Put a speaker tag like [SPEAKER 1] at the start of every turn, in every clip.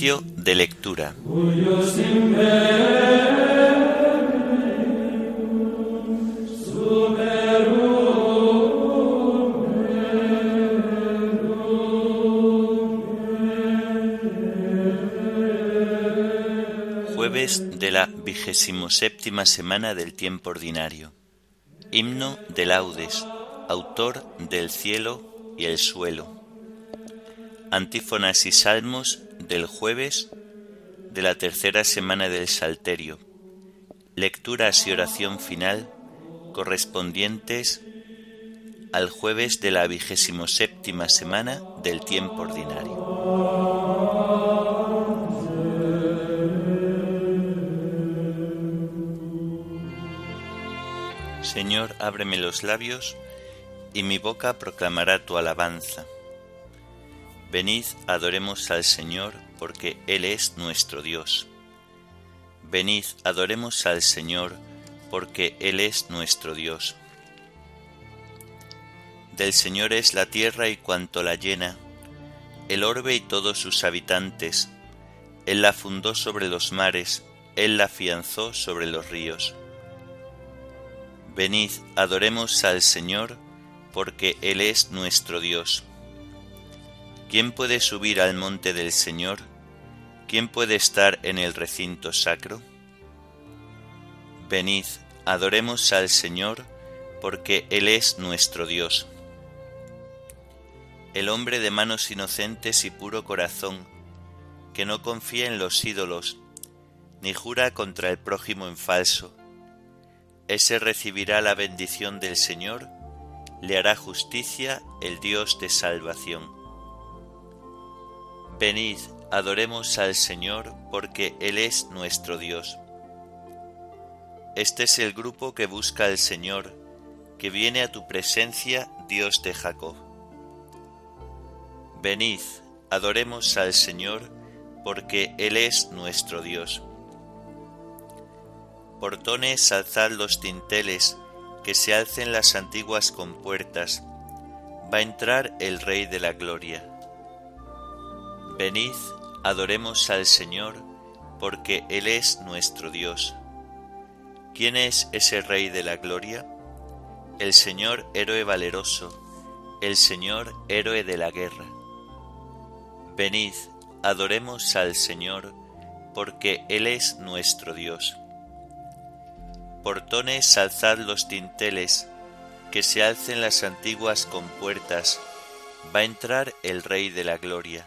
[SPEAKER 1] De lectura. Jueves de la vigésimo séptima semana del tiempo ordinario. Himno de laudes, autor del cielo y el suelo. Antífonas y salmos del jueves de la tercera semana del Salterio. Lecturas y oración final correspondientes al jueves de la vigésimo séptima semana del tiempo ordinario. Señor, ábreme los labios, y mi boca proclamará tu alabanza. Venid, adoremos al Señor, porque Él es nuestro Dios. Venid, adoremos al Señor, porque Él es nuestro Dios. Del Señor es la tierra y cuanto la llena, el orbe y todos sus habitantes. Él la fundó sobre los mares, Él la afianzó sobre los ríos. Venid, adoremos al Señor, porque Él es nuestro Dios. ¿Quién puede subir al monte del Señor? ¿Quién puede estar en el recinto sacro? Venid, adoremos al Señor, porque Él es nuestro Dios. El hombre de manos inocentes y puro corazón, que no confía en los ídolos, ni jura contra el prójimo en falso, ese recibirá la bendición del Señor, le hará justicia el Dios de salvación. Venid, adoremos al Señor, porque Él es nuestro Dios. Este es el grupo que busca al Señor, que viene a tu presencia, Dios de Jacob. Venid, adoremos al Señor, porque Él es nuestro Dios. Portones, alzad los tinteles, que se alcen las antiguas compuertas. Va a entrar el Rey de la Gloria. Venid, adoremos al Señor, porque Él es nuestro Dios. ¿Quién es ese Rey de la Gloria? El Señor héroe valeroso, el Señor héroe de la guerra. Venid, adoremos al Señor, porque Él es nuestro Dios. Portones, alzad los tinteles, que se alcen las antiguas compuertas, va a entrar el Rey de la Gloria.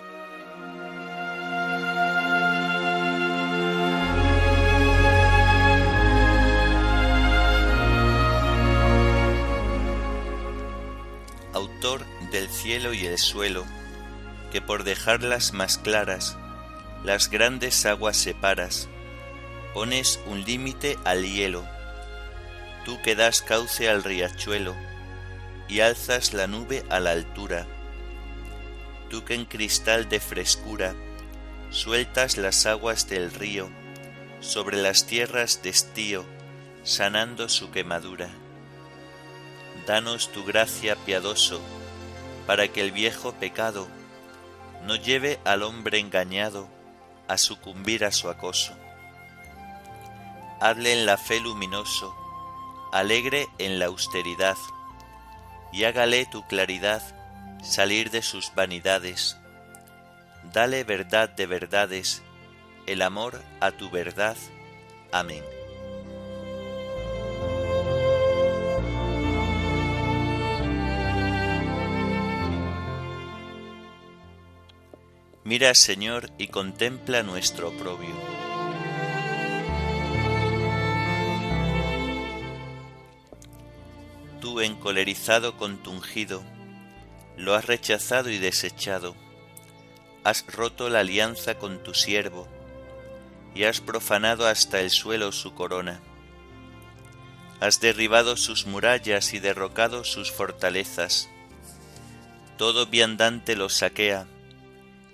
[SPEAKER 1] Del cielo y el suelo, que por dejarlas más claras, las grandes aguas separas, pones un límite al hielo, tú que das cauce al riachuelo, y alzas la nube a la altura, tú que en cristal de frescura sueltas las aguas del río sobre las tierras de estío, sanando su quemadura. Danos tu gracia piadoso, para que el viejo pecado no lleve al hombre engañado a sucumbir a su acoso. Hable en la fe luminoso, alegre en la austeridad, y hágale tu claridad salir de sus vanidades. Dale verdad de verdades, el amor a tu verdad. Amén. Mira, Señor, y contempla nuestro oprobio. Tú, encolerizado con tu ungido, lo has rechazado y desechado, has roto la alianza con tu siervo, y has profanado hasta el suelo su corona. Has derribado sus murallas y derrocado sus fortalezas. Todo viandante los saquea,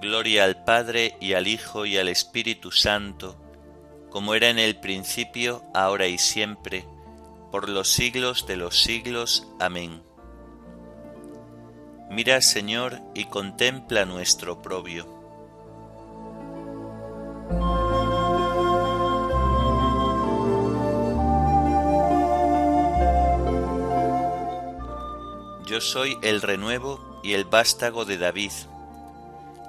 [SPEAKER 1] Gloria al Padre y al Hijo y al Espíritu Santo, como era en el principio, ahora y siempre, por los siglos de los siglos. Amén. Mira, Señor, y contempla nuestro oprobio. Yo soy el renuevo y el vástago de David,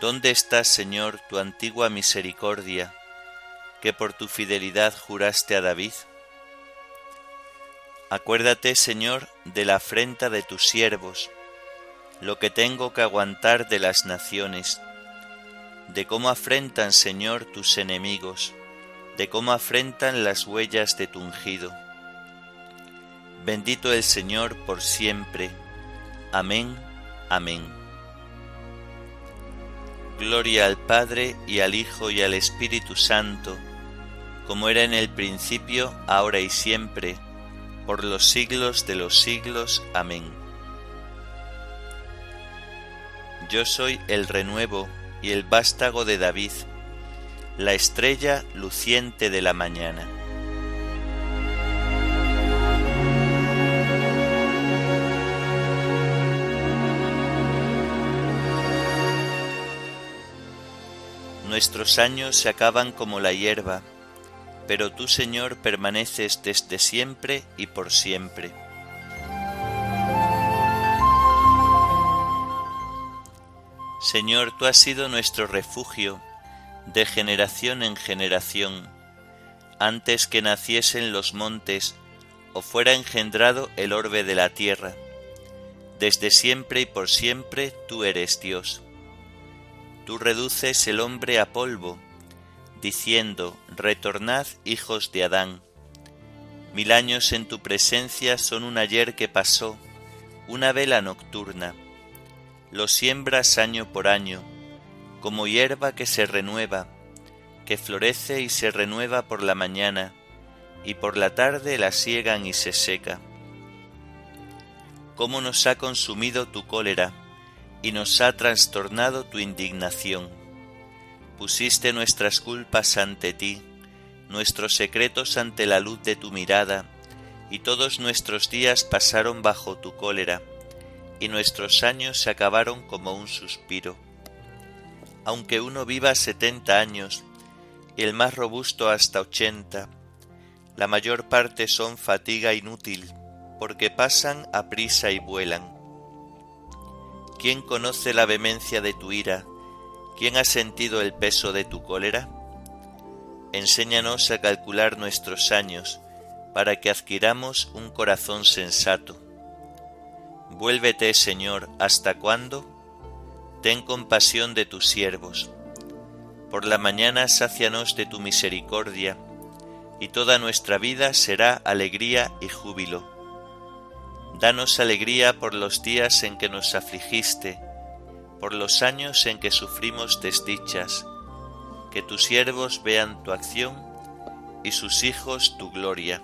[SPEAKER 1] ¿Dónde está, Señor, tu antigua misericordia, que por tu fidelidad juraste a David? Acuérdate, Señor, de la afrenta de tus siervos, lo que tengo que aguantar de las naciones, de cómo afrentan, Señor, tus enemigos, de cómo afrentan las huellas de tu ungido. Bendito el Señor por siempre. Amén, amén. Gloria al Padre y al Hijo y al Espíritu Santo, como era en el principio, ahora y siempre, por los siglos de los siglos. Amén. Yo soy el renuevo y el vástago de David, la estrella luciente de la mañana. Nuestros años se acaban como la hierba, pero tú, Señor, permaneces desde siempre y por siempre. Señor, tú has sido nuestro refugio de generación en generación, antes que naciesen los montes o fuera engendrado el orbe de la tierra. Desde siempre y por siempre tú eres Dios. Tú reduces el hombre a polvo, diciendo, Retornad, hijos de Adán. Mil años en tu presencia son un ayer que pasó, una vela nocturna. Lo siembras año por año, como hierba que se renueva, que florece y se renueva por la mañana, y por la tarde la siegan y se seca. Cómo nos ha consumido tu cólera, y nos ha trastornado tu indignación Pusiste nuestras culpas ante ti, nuestros secretos ante la luz de tu mirada, y todos nuestros días pasaron bajo tu cólera, y nuestros años se acabaron como un suspiro. Aunque uno viva setenta años, y el más robusto hasta ochenta, la mayor parte son fatiga inútil, porque pasan a prisa y vuelan. ¿Quién conoce la vehemencia de tu ira? ¿Quién ha sentido el peso de tu cólera? Enséñanos a calcular nuestros años, para que adquiramos un corazón sensato. Vuélvete, Señor, ¿hasta cuándo? Ten compasión de tus siervos. Por la mañana sácianos de tu misericordia, y toda nuestra vida será alegría y júbilo. Danos alegría por los días en que nos afligiste, por los años en que sufrimos desdichas, que tus siervos vean tu acción y sus hijos tu gloria.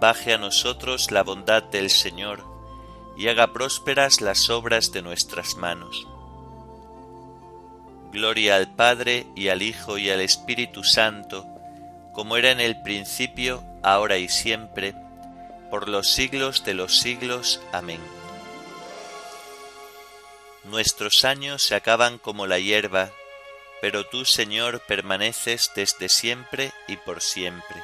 [SPEAKER 1] Baje a nosotros la bondad del Señor y haga prósperas las obras de nuestras manos. Gloria al Padre y al Hijo y al Espíritu Santo, como era en el principio, ahora y siempre, por los siglos de los siglos. Amén. Nuestros años se acaban como la hierba, pero tú, Señor, permaneces desde siempre y por siempre.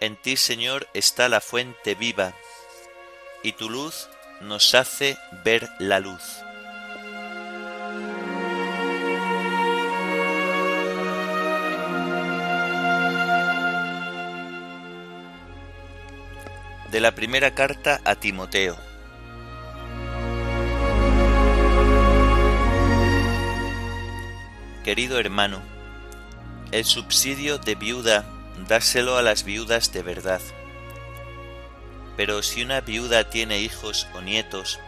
[SPEAKER 1] En ti, Señor, está la fuente viva, y tu luz nos hace ver la luz. De la primera carta a Timoteo. Querido hermano, el subsidio de viuda dáselo a las viudas de verdad. Pero si una viuda tiene hijos o nietos,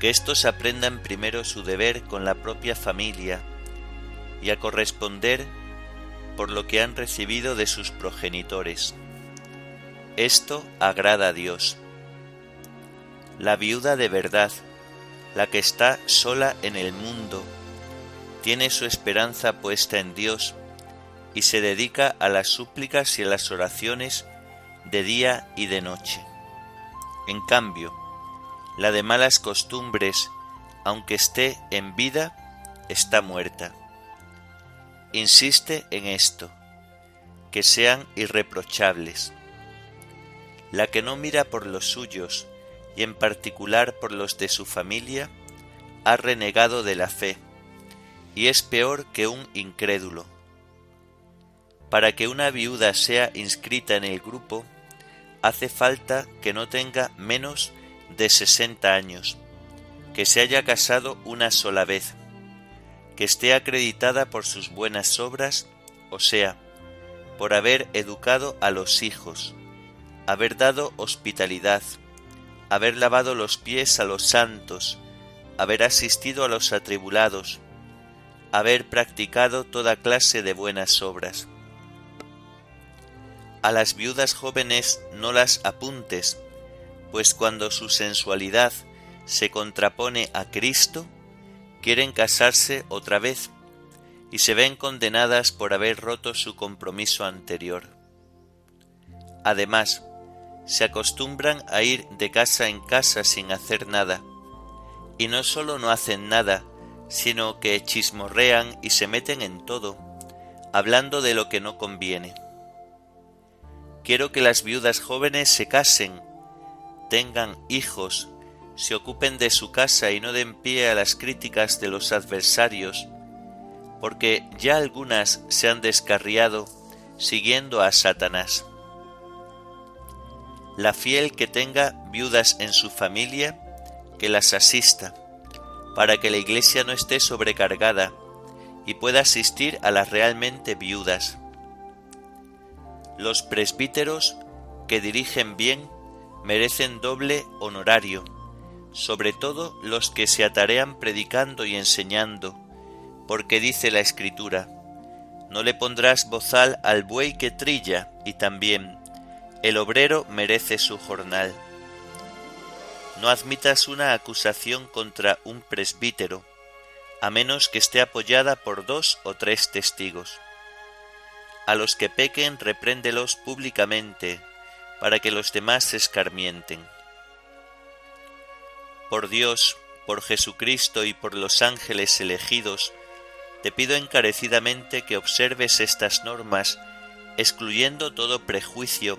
[SPEAKER 1] que éstos aprendan primero su deber con la propia familia y a corresponder por lo que han recibido de sus progenitores. Esto agrada a Dios. La viuda de verdad, la que está sola en el mundo, tiene su esperanza puesta en Dios y se dedica a las súplicas y a las oraciones de día y de noche. En cambio, la de malas costumbres, aunque esté en vida, está muerta. Insiste en esto, que sean irreprochables. La que no mira por los suyos, y en particular por los de su familia, ha renegado de la fe, y es peor que un incrédulo. Para que una viuda sea inscrita en el grupo, hace falta que no tenga menos de sesenta años, que se haya casado una sola vez, que esté acreditada por sus buenas obras, o sea, por haber educado a los hijos, haber dado hospitalidad, haber lavado los pies a los santos, haber asistido a los atribulados, haber practicado toda clase de buenas obras a las viudas jóvenes no las apuntes, pues cuando su sensualidad se contrapone a Cristo, quieren casarse otra vez y se ven condenadas por haber roto su compromiso anterior. Además, se acostumbran a ir de casa en casa sin hacer nada, y no solo no hacen nada, sino que chismorrean y se meten en todo, hablando de lo que no conviene. Quiero que las viudas jóvenes se casen, tengan hijos, se ocupen de su casa y no den pie a las críticas de los adversarios, porque ya algunas se han descarriado siguiendo a Satanás. La fiel que tenga viudas en su familia, que las asista, para que la iglesia no esté sobrecargada y pueda asistir a las realmente viudas. Los presbíteros que dirigen bien merecen doble honorario, sobre todo los que se atarean predicando y enseñando, porque dice la Escritura, no le pondrás bozal al buey que trilla, y también el obrero merece su jornal. No admitas una acusación contra un presbítero, a menos que esté apoyada por dos o tres testigos. A los que pequen repréndelos públicamente, para que los demás se escarmienten. Por Dios, por Jesucristo y por los ángeles elegidos, te pido encarecidamente que observes estas normas, excluyendo todo prejuicio,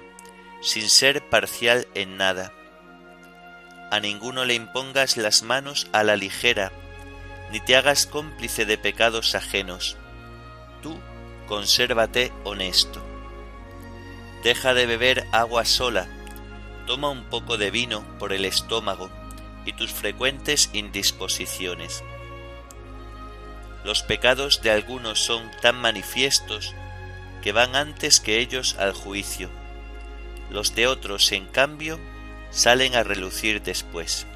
[SPEAKER 1] sin ser parcial en nada. A ninguno le impongas las manos a la ligera, ni te hagas cómplice de pecados ajenos. Tú consérvate honesto. Deja de beber agua sola, toma un poco de vino por el estómago y tus frecuentes indisposiciones. Los pecados de algunos son tan manifiestos que van antes que ellos al juicio. Los de otros, en cambio, salen a relucir después.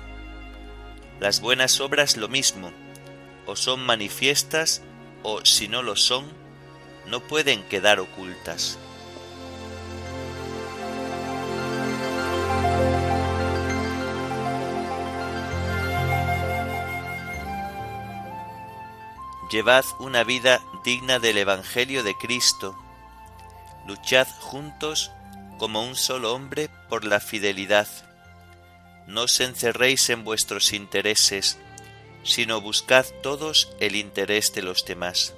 [SPEAKER 1] Las buenas obras lo mismo, o son manifiestas o, si no lo son, no pueden quedar ocultas. Llevad una vida digna del Evangelio de Cristo. Luchad juntos como un solo hombre por la fidelidad. No os encerréis en vuestros intereses, sino buscad todos el interés de los demás.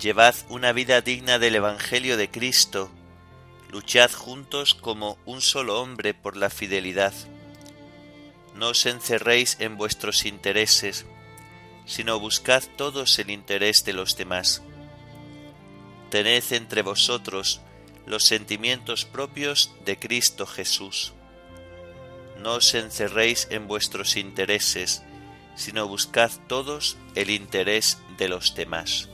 [SPEAKER 1] Llevad una vida digna del Evangelio de Cristo, luchad juntos como un solo hombre por la fidelidad. No os encerréis en vuestros intereses, sino buscad todos el interés de los demás. Tened entre vosotros los sentimientos propios de Cristo Jesús. No os encerréis en vuestros intereses, sino buscad todos el interés de los demás.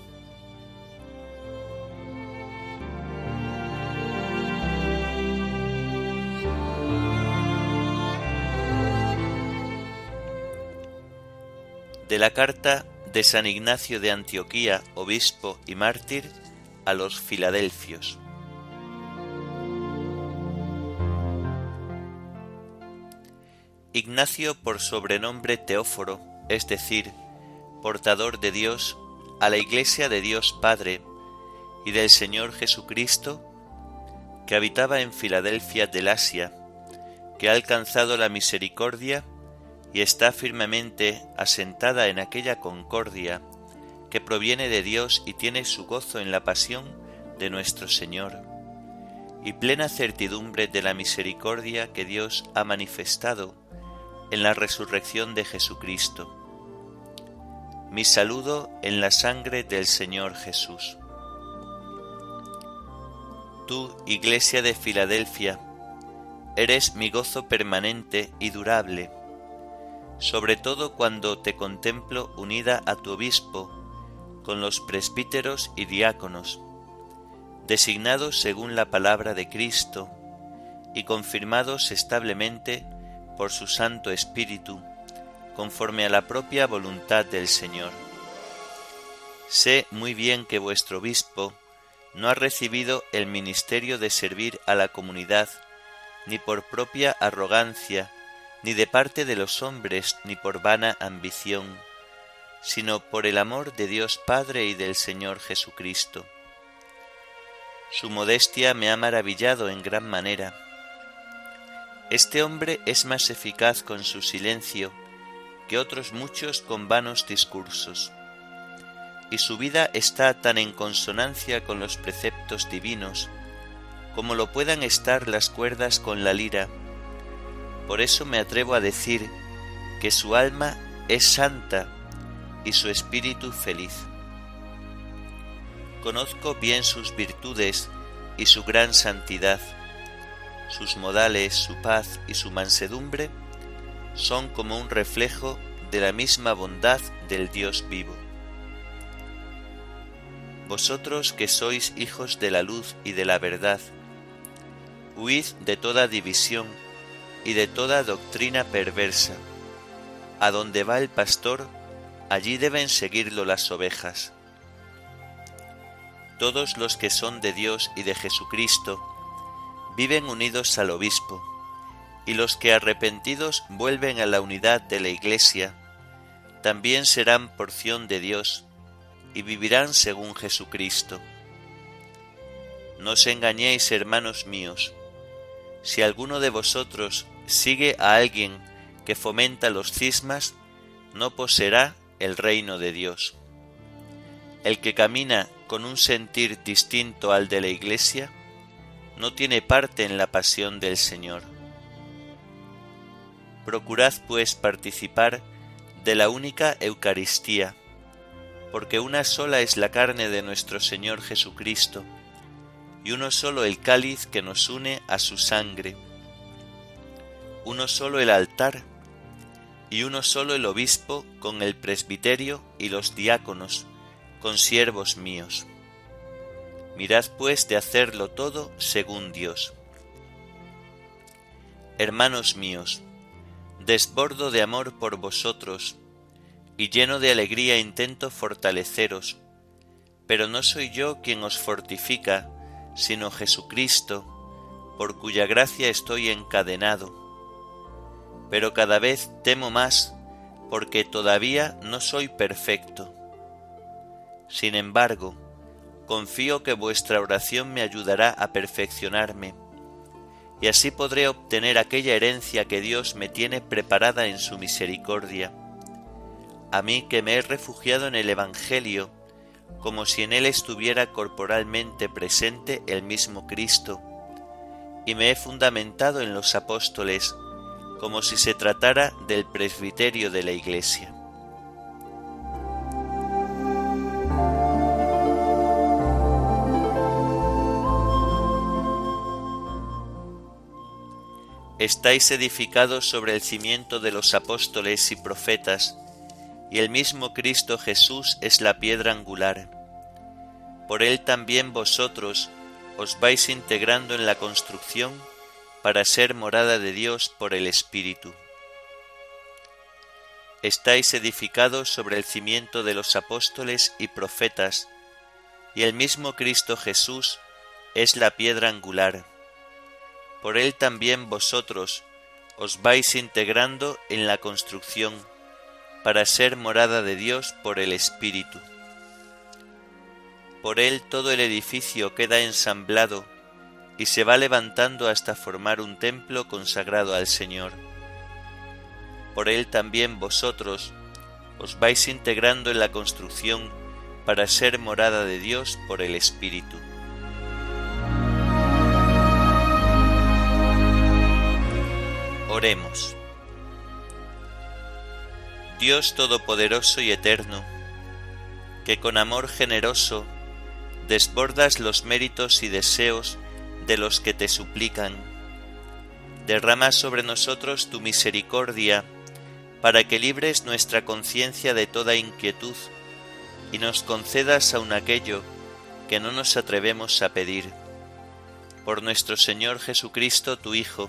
[SPEAKER 1] De la carta de San Ignacio de Antioquía, obispo y mártir, a los Filadelfios. Ignacio por sobrenombre Teóforo, es decir, portador de Dios, a la Iglesia de Dios Padre y del Señor Jesucristo, que habitaba en Filadelfia del Asia, que ha alcanzado la misericordia y está firmemente asentada en aquella concordia que proviene de Dios y tiene su gozo en la pasión de nuestro Señor, y plena certidumbre de la misericordia que Dios ha manifestado en la resurrección de Jesucristo. Mi saludo en la sangre del Señor Jesús. Tú, Iglesia de Filadelfia, eres mi gozo permanente y durable, sobre todo cuando te contemplo unida a tu obispo, con los presbíteros y diáconos, designados según la palabra de Cristo y confirmados establemente por su Santo Espíritu, conforme a la propia voluntad del Señor. Sé muy bien que vuestro obispo no ha recibido el ministerio de servir a la comunidad, ni por propia arrogancia, ni de parte de los hombres, ni por vana ambición, sino por el amor de Dios Padre y del Señor Jesucristo. Su modestia me ha maravillado en gran manera, este hombre es más eficaz con su silencio que otros muchos con vanos discursos, y su vida está tan en consonancia con los preceptos divinos como lo puedan estar las cuerdas con la lira. Por eso me atrevo a decir que su alma es santa y su espíritu feliz. Conozco bien sus virtudes y su gran santidad sus modales, su paz y su mansedumbre son como un reflejo de la misma bondad del Dios vivo. Vosotros que sois hijos de la luz y de la verdad, huid de toda división y de toda doctrina perversa. A donde va el pastor, allí deben seguirlo las ovejas. Todos los que son de Dios y de Jesucristo, viven unidos al obispo, y los que arrepentidos vuelven a la unidad de la Iglesia, también serán porción de Dios y vivirán según Jesucristo. No os engañéis, hermanos míos, si alguno de vosotros sigue a alguien que fomenta los cismas, no poseerá el reino de Dios. El que camina con un sentir distinto al de la Iglesia, no tiene parte en la pasión del Señor. Procurad pues participar de la única Eucaristía, porque una sola es la carne de nuestro Señor Jesucristo, y uno solo el cáliz que nos une a su sangre, uno solo el altar, y uno solo el obispo con el presbiterio y los diáconos, con siervos míos. Mirad pues de hacerlo todo según Dios. Hermanos míos, desbordo de amor por vosotros, y lleno de alegría intento fortaleceros, pero no soy yo quien os fortifica, sino Jesucristo, por cuya gracia estoy encadenado. Pero cada vez temo más porque todavía no soy perfecto. Sin embargo, confío que vuestra oración me ayudará a perfeccionarme, y así podré obtener aquella herencia que Dios me tiene preparada en su misericordia. A mí que me he refugiado en el Evangelio, como si en él estuviera corporalmente presente el mismo Cristo, y me he fundamentado en los apóstoles, como si se tratara del presbiterio de la Iglesia. Estáis edificados sobre el cimiento de los apóstoles y profetas, y el mismo Cristo Jesús es la piedra angular. Por él también vosotros os vais integrando en la construcción para ser morada de Dios por el Espíritu. Estáis edificados sobre el cimiento de los apóstoles y profetas, y el mismo Cristo Jesús es la piedra angular. Por él también vosotros os vais integrando en la construcción para ser morada de Dios por el Espíritu. Por él todo el edificio queda ensamblado y se va levantando hasta formar un templo consagrado al Señor. Por él también vosotros os vais integrando en la construcción para ser morada de Dios por el Espíritu. Oremos. Dios Todopoderoso y Eterno, que con amor generoso desbordas los méritos y deseos de los que te suplican. Derrama sobre nosotros tu misericordia, para que libres nuestra conciencia de toda inquietud y nos concedas aun aquello que no nos atrevemos a pedir. Por nuestro Señor Jesucristo, tu Hijo,